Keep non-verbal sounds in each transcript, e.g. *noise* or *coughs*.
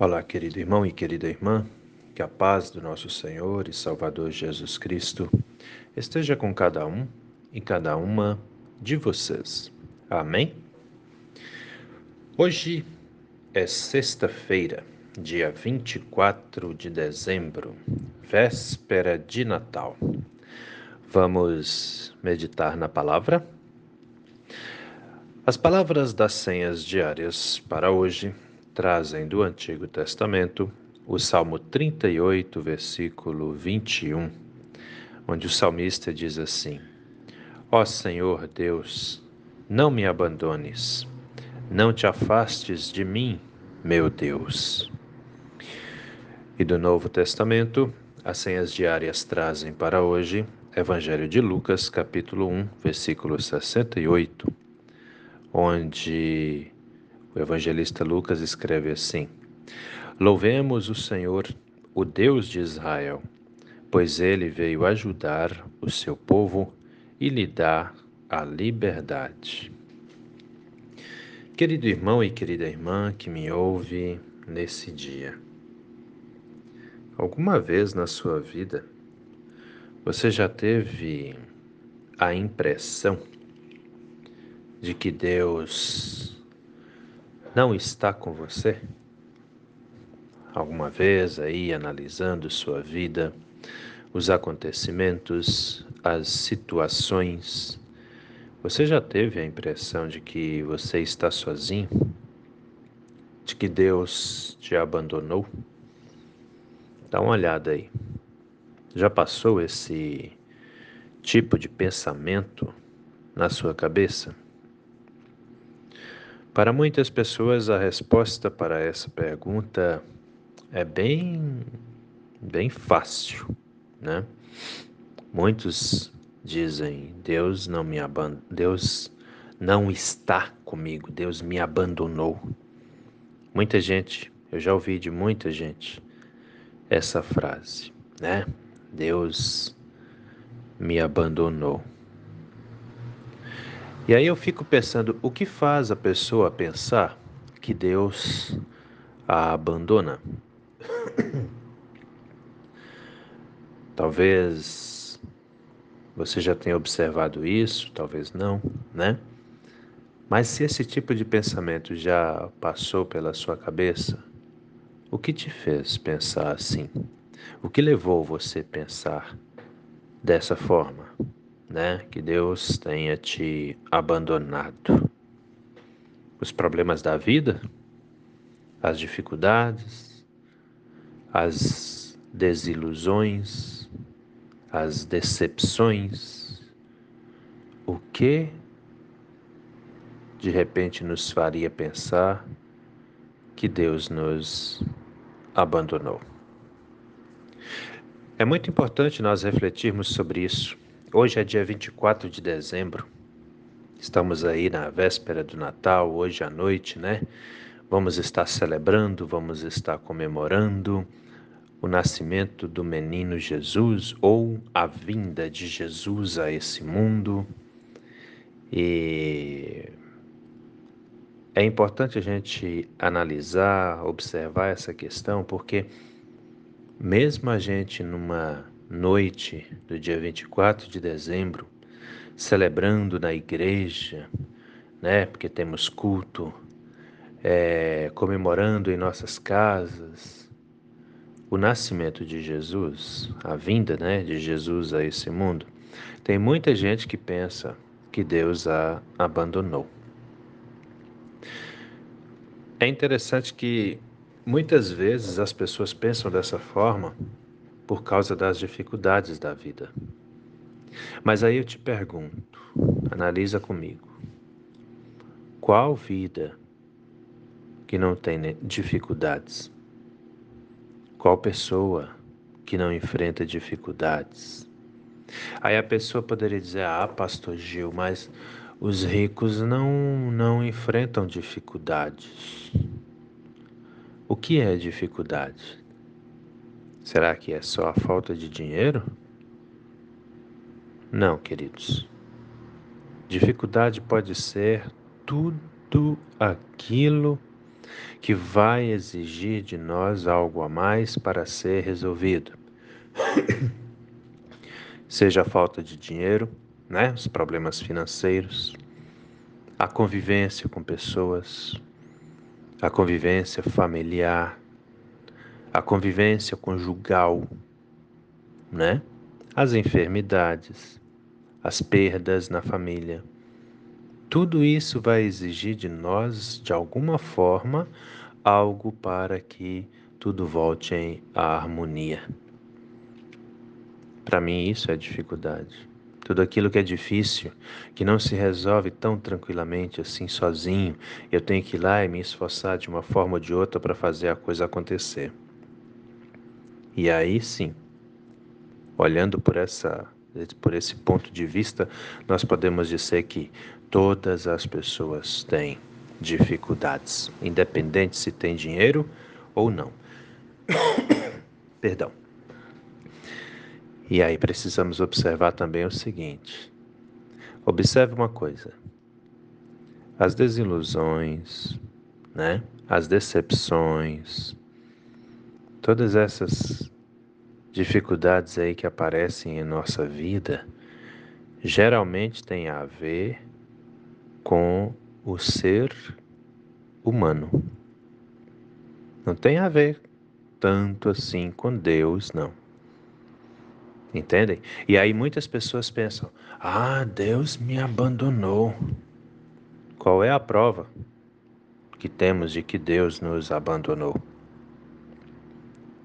Olá, querido irmão e querida irmã, que a paz do nosso Senhor e Salvador Jesus Cristo esteja com cada um e cada uma de vocês. Amém? Hoje é sexta-feira, dia 24 de dezembro, véspera de Natal. Vamos meditar na palavra? As palavras das senhas diárias para hoje trazem do Antigo Testamento o Salmo 38, versículo 21, onde o salmista diz assim: Ó Senhor Deus, não me abandones, não te afastes de mim, meu Deus. E do Novo Testamento, as senhas diárias trazem para hoje Evangelho de Lucas, capítulo 1, versículo 68, onde o evangelista Lucas escreve assim: Louvemos o Senhor, o Deus de Israel, pois ele veio ajudar o seu povo e lhe dar a liberdade. Querido irmão e querida irmã que me ouve nesse dia, alguma vez na sua vida você já teve a impressão de que Deus não está com você? Alguma vez aí analisando sua vida, os acontecimentos, as situações, você já teve a impressão de que você está sozinho? De que Deus te abandonou? Dá uma olhada aí. Já passou esse tipo de pensamento na sua cabeça? Para muitas pessoas, a resposta para essa pergunta é bem, bem fácil, né? Muitos dizem: Deus não me aband... Deus não está comigo, Deus me abandonou. Muita gente, eu já ouvi de muita gente essa frase, né? Deus me abandonou. E aí eu fico pensando, o que faz a pessoa pensar que Deus a abandona? *coughs* talvez você já tenha observado isso, talvez não, né? Mas se esse tipo de pensamento já passou pela sua cabeça, o que te fez pensar assim? O que levou você a pensar dessa forma? Né? Que Deus tenha te abandonado. Os problemas da vida, as dificuldades, as desilusões, as decepções, o que de repente nos faria pensar que Deus nos abandonou. É muito importante nós refletirmos sobre isso Hoje é dia 24 de dezembro. Estamos aí na véspera do Natal, hoje à noite, né? Vamos estar celebrando, vamos estar comemorando o nascimento do menino Jesus ou a vinda de Jesus a esse mundo. E é importante a gente analisar, observar essa questão, porque mesmo a gente numa noite do dia 24 de dezembro, celebrando na igreja, né? Porque temos culto, é, comemorando em nossas casas o nascimento de Jesus, a vinda, né, de Jesus a esse mundo. Tem muita gente que pensa que Deus a abandonou. É interessante que muitas vezes as pessoas pensam dessa forma por causa das dificuldades da vida. Mas aí eu te pergunto, analisa comigo. Qual vida que não tem dificuldades? Qual pessoa que não enfrenta dificuldades? Aí a pessoa poderia dizer: "Ah, pastor Gil, mas os ricos não não enfrentam dificuldades". O que é dificuldade? Será que é só a falta de dinheiro? Não, queridos. Dificuldade pode ser tudo aquilo que vai exigir de nós algo a mais para ser resolvido. *coughs* Seja a falta de dinheiro, né? os problemas financeiros, a convivência com pessoas, a convivência familiar, a convivência conjugal, né? As enfermidades, as perdas na família. Tudo isso vai exigir de nós, de alguma forma, algo para que tudo volte à harmonia. Para mim, isso é dificuldade. Tudo aquilo que é difícil, que não se resolve tão tranquilamente assim sozinho, eu tenho que ir lá e me esforçar de uma forma ou de outra para fazer a coisa acontecer. E aí sim, olhando por essa por esse ponto de vista, nós podemos dizer que todas as pessoas têm dificuldades, independente se tem dinheiro ou não. *coughs* Perdão. E aí precisamos observar também o seguinte: observe uma coisa. As desilusões, né? As decepções, todas essas dificuldades aí que aparecem em nossa vida, geralmente têm a ver com o ser humano. Não tem a ver tanto assim com Deus, não. Entendem? E aí muitas pessoas pensam: ah, Deus me abandonou. Qual é a prova que temos de que Deus nos abandonou?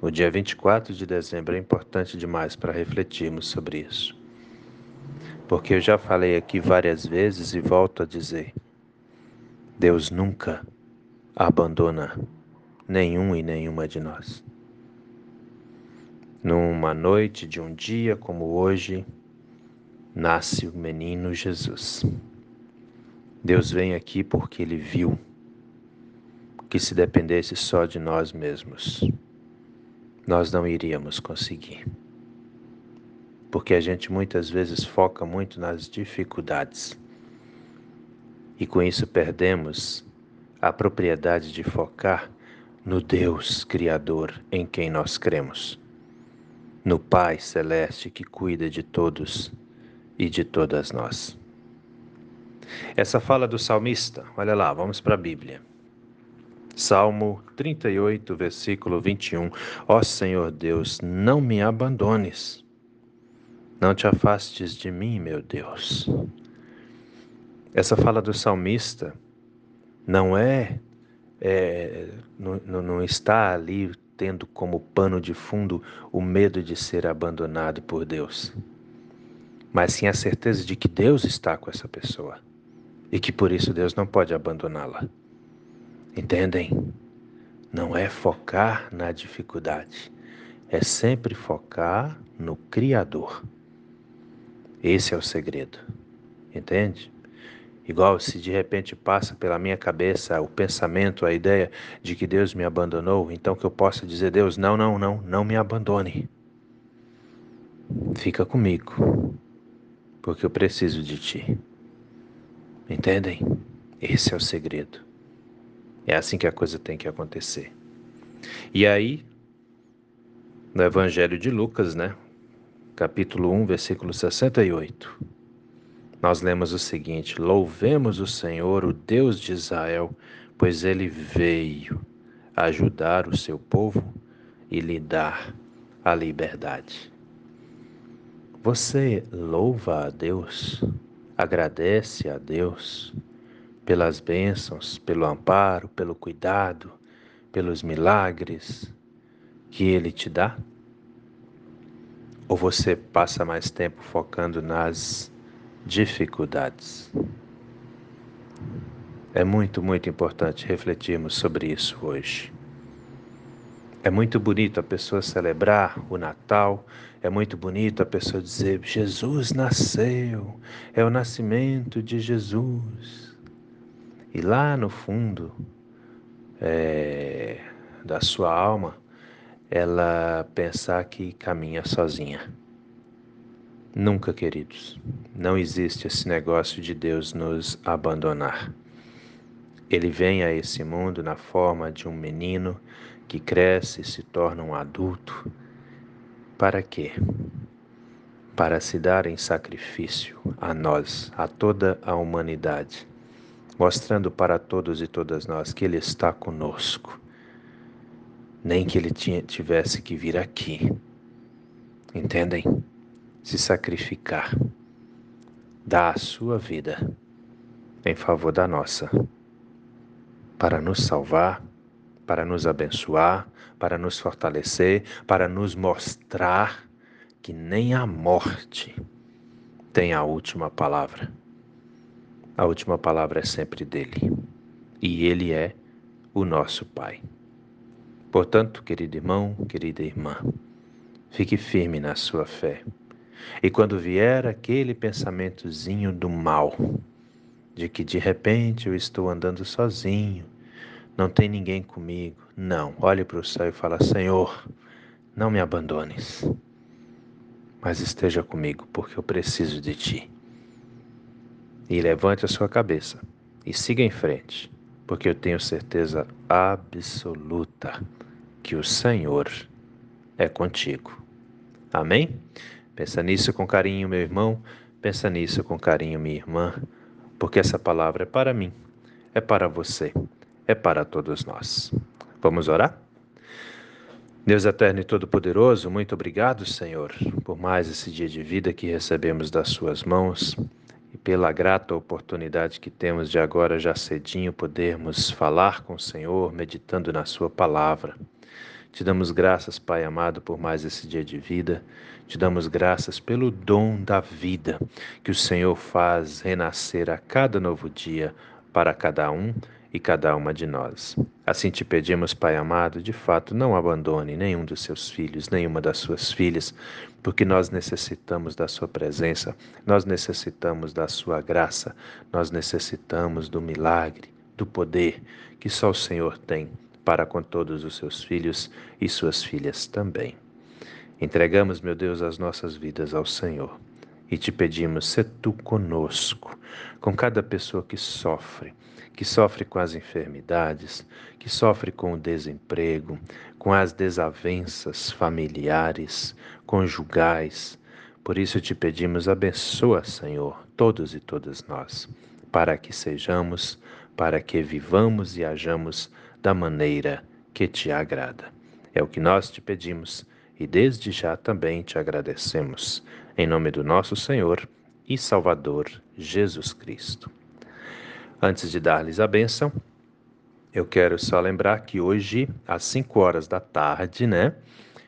O dia 24 de dezembro é importante demais para refletirmos sobre isso. Porque eu já falei aqui várias vezes e volto a dizer: Deus nunca abandona nenhum e nenhuma de nós. Numa noite de um dia como hoje, nasce o menino Jesus. Deus vem aqui porque ele viu que se dependesse só de nós mesmos, nós não iríamos conseguir. Porque a gente muitas vezes foca muito nas dificuldades e com isso perdemos a propriedade de focar no Deus Criador em quem nós cremos no Pai Celeste que cuida de todos e de todas nós. Essa fala do salmista, olha lá, vamos para a Bíblia. Salmo 38, versículo 21. Ó Senhor Deus, não me abandones, não te afastes de mim, meu Deus. Essa fala do salmista não é, é não, não está ali tendo como pano de fundo o medo de ser abandonado por Deus, mas sim a certeza de que Deus está com essa pessoa e que por isso Deus não pode abandoná-la. Entendem? Não é focar na dificuldade, é sempre focar no Criador. Esse é o segredo. Entende? Igual se de repente passa pela minha cabeça o pensamento, a ideia de que Deus me abandonou, então que eu possa dizer: Deus, não, não, não, não me abandone. Fica comigo, porque eu preciso de ti. Entendem? Esse é o segredo. É assim que a coisa tem que acontecer. E aí, no Evangelho de Lucas, né? Capítulo 1, versículo 68 nós lemos o seguinte: Louvemos o Senhor, o Deus de Israel, pois ele veio ajudar o seu povo e lhe dar a liberdade. Você louva a Deus, agradece a Deus pelas bênçãos, pelo amparo, pelo cuidado, pelos milagres que Ele te dá? Ou você passa mais tempo focando nas dificuldades. É muito, muito importante refletirmos sobre isso hoje. É muito bonito a pessoa celebrar o Natal, é muito bonito a pessoa dizer: Jesus nasceu, é o nascimento de Jesus. E lá no fundo é, da sua alma, ela pensar que caminha sozinha. Nunca, queridos. Não existe esse negócio de Deus nos abandonar. Ele vem a esse mundo na forma de um menino que cresce e se torna um adulto. Para quê? Para se dar em sacrifício a nós, a toda a humanidade, mostrando para todos e todas nós que Ele está conosco. Nem que Ele tivesse que vir aqui. Entendem? Se sacrificar, dar a sua vida em favor da nossa para nos salvar, para nos abençoar, para nos fortalecer, para nos mostrar que nem a morte tem a última palavra. A última palavra é sempre dele. E ele é o nosso Pai. Portanto, querido irmão, querida irmã, fique firme na sua fé. E quando vier aquele pensamentozinho do mal, de que de repente eu estou andando sozinho, não tem ninguém comigo. Não, olhe para o céu e fala: Senhor, não me abandones, mas esteja comigo, porque eu preciso de ti. E levante a sua cabeça e siga em frente, porque eu tenho certeza absoluta que o Senhor é contigo. Amém? Pensa nisso com carinho, meu irmão. Pensa nisso com carinho, minha irmã porque essa palavra é para mim, é para você, é para todos nós. Vamos orar? Deus eterno e todo-poderoso, muito obrigado, Senhor, por mais esse dia de vida que recebemos das Suas mãos e pela grata oportunidade que temos de agora, já cedinho, podermos falar com o Senhor, meditando na Sua palavra. Te damos graças, Pai amado, por mais esse dia de vida. Te damos graças pelo dom da vida que o Senhor faz renascer a cada novo dia para cada um e cada uma de nós. Assim te pedimos, Pai amado, de fato, não abandone nenhum dos seus filhos, nenhuma das suas filhas, porque nós necessitamos da Sua presença, nós necessitamos da Sua graça, nós necessitamos do milagre, do poder que só o Senhor tem para com todos os seus filhos e suas filhas também. Entregamos, meu Deus, as nossas vidas ao Senhor e te pedimos, se tu conosco, com cada pessoa que sofre, que sofre com as enfermidades, que sofre com o desemprego, com as desavenças familiares, conjugais. Por isso te pedimos, abençoa, Senhor, todos e todas nós, para que sejamos, para que vivamos e hajamos da maneira que te agrada. É o que nós te pedimos e desde já também te agradecemos. Em nome do nosso Senhor e Salvador Jesus Cristo. Antes de dar-lhes a bênção, eu quero só lembrar que hoje, às 5 horas da tarde, né,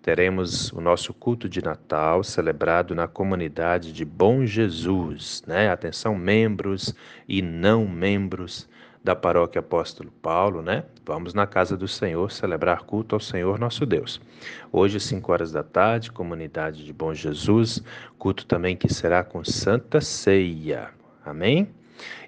teremos o nosso culto de Natal celebrado na comunidade de Bom Jesus, né? Atenção, membros e não membros da paróquia Apóstolo Paulo, né? Vamos na casa do Senhor celebrar culto ao Senhor nosso Deus. Hoje, 5 horas da tarde, comunidade de Bom Jesus, culto também que será com Santa Ceia. Amém?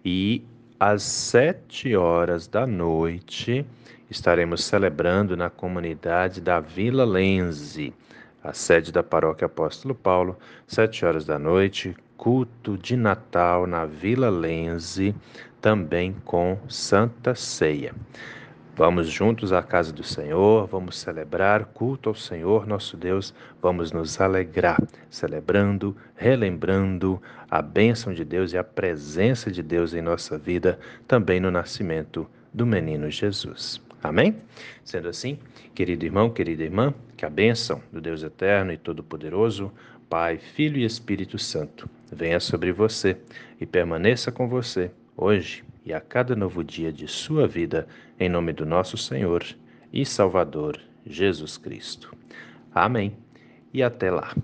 E às 7 horas da noite, estaremos celebrando na comunidade da Vila Lense, a sede da paróquia Apóstolo Paulo, 7 horas da noite, culto de Natal na Vila Lense, também com Santa Ceia. Vamos juntos à casa do Senhor, vamos celebrar culto ao Senhor nosso Deus, vamos nos alegrar, celebrando, relembrando a bênção de Deus e a presença de Deus em nossa vida, também no nascimento do menino Jesus. Amém? Sendo assim, querido irmão, querida irmã, que a bênção do Deus eterno e todo-poderoso, Pai, Filho e Espírito Santo, venha sobre você e permaneça com você hoje e a cada novo dia de sua vida, em nome do nosso Senhor e Salvador Jesus Cristo. Amém. E até lá.